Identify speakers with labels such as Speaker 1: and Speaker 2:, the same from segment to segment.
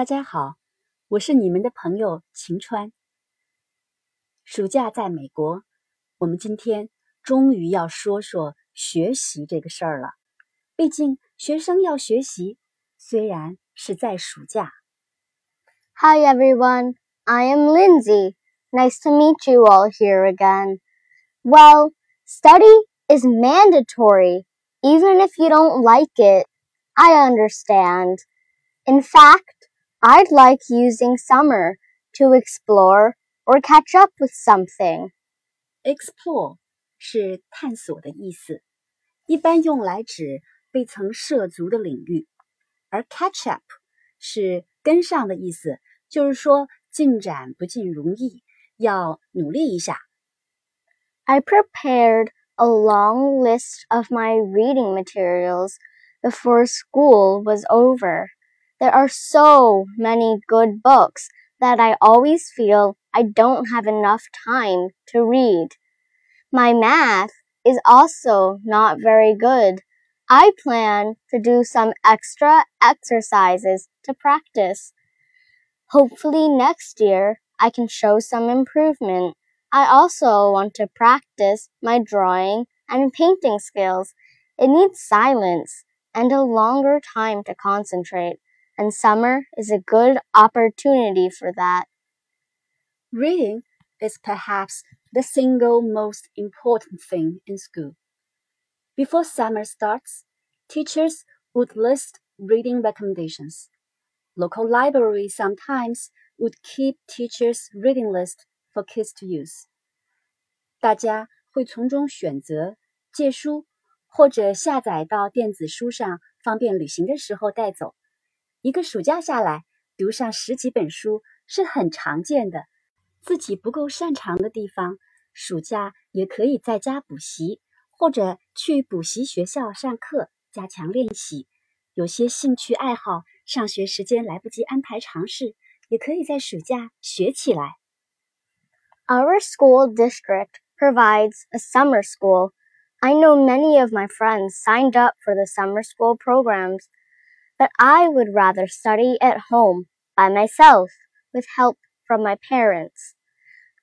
Speaker 1: 大家好，我是你们的朋友晴川。暑假在美国，我们今天终于要说说学习这个事儿了。毕竟学生要学习，虽然是在暑假。
Speaker 2: Hi everyone, I am Lindsay. Nice to meet you all here again. Well, study is mandatory, even if you don't like it. I understand. In fact, I'd like using summer to explore or catch up with something.
Speaker 1: Explore 是探索的意思，一般用来指未曾涉足的领域，而 catch up 是跟上的意思，就是说进展不尽如意，要努力一下。
Speaker 2: I prepared a long list of my reading materials before school was over. There are so many good books that I always feel I don't have enough time to read. My math is also not very good. I plan to do some extra exercises to practice. Hopefully next year I can show some improvement. I also want to practice my drawing and painting skills. It needs silence and a longer time to concentrate and summer is a good opportunity for that.
Speaker 1: Reading is perhaps the single most important thing in school. Before summer starts, teachers would list reading recommendations. Local libraries sometimes would keep teachers' reading list for kids to use. 大家会从中选择借书，或者下载到电子书上，方便旅行的时候带走。 一个暑假下来，读上十几本书是很常见的。自己不够擅长的地方，暑假也可以在家补习，或者去补习学校上课，加强练习。有些兴趣爱好，上学时间来不及安排尝试，也可以在暑假学起来。
Speaker 2: Our school district provides a summer school. I know many of my friends signed up for the summer school programs. but I would rather study at home by myself with help from my parents.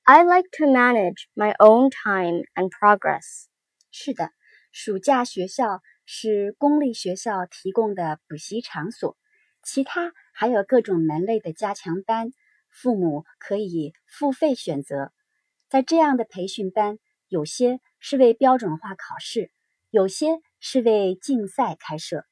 Speaker 2: I like to manage my own time and progress.
Speaker 1: 是的，暑假学校是公立学校提供的补习场所，其他还有各种门类的加强班，父母可以付费选择。在这样的培训班，有些是为标准化考试，有些是为竞赛开设。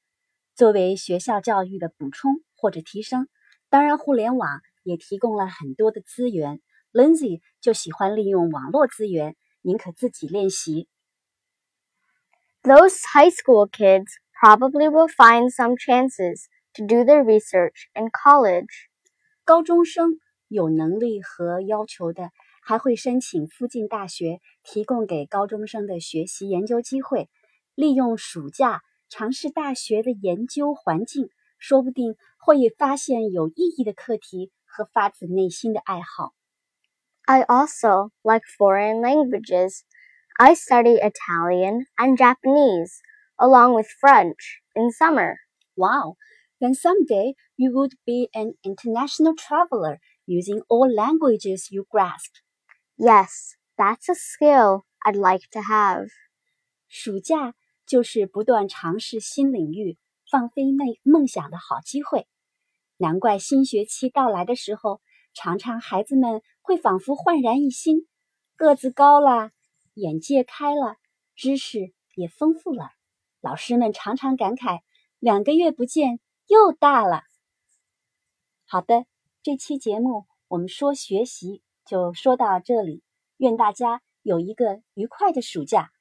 Speaker 1: 作为学校教育的补充或者提升，当然互联网也提供了很多的资源。Lindsay 就喜欢利用网络资源，宁可自己练习。
Speaker 2: Those high school kids probably will find some chances to do their research in college.
Speaker 1: 高中生有能力和要求的，还会申请附近大学提供给高中生的学习研究机会，利用暑假。尝试大学的研究环境，说不定会发现有意义的课题和发自内心的爱好。
Speaker 2: I also like foreign languages. I study Italian and Japanese, along with French, in summer.
Speaker 1: Wow! Then someday you would be an international traveler using all languages you grasp.
Speaker 2: Yes, that's a skill I'd like to have.
Speaker 1: 暑假 就是不断尝试新领域、放飞梦梦想的好机会。难怪新学期到来的时候，常常孩子们会仿佛焕然一新，个子高了，眼界开了，知识也丰富了。老师们常常感慨：两个月不见，又大了。好的，这期节目我们说学习就说到这里，愿大家有一个愉快的暑假。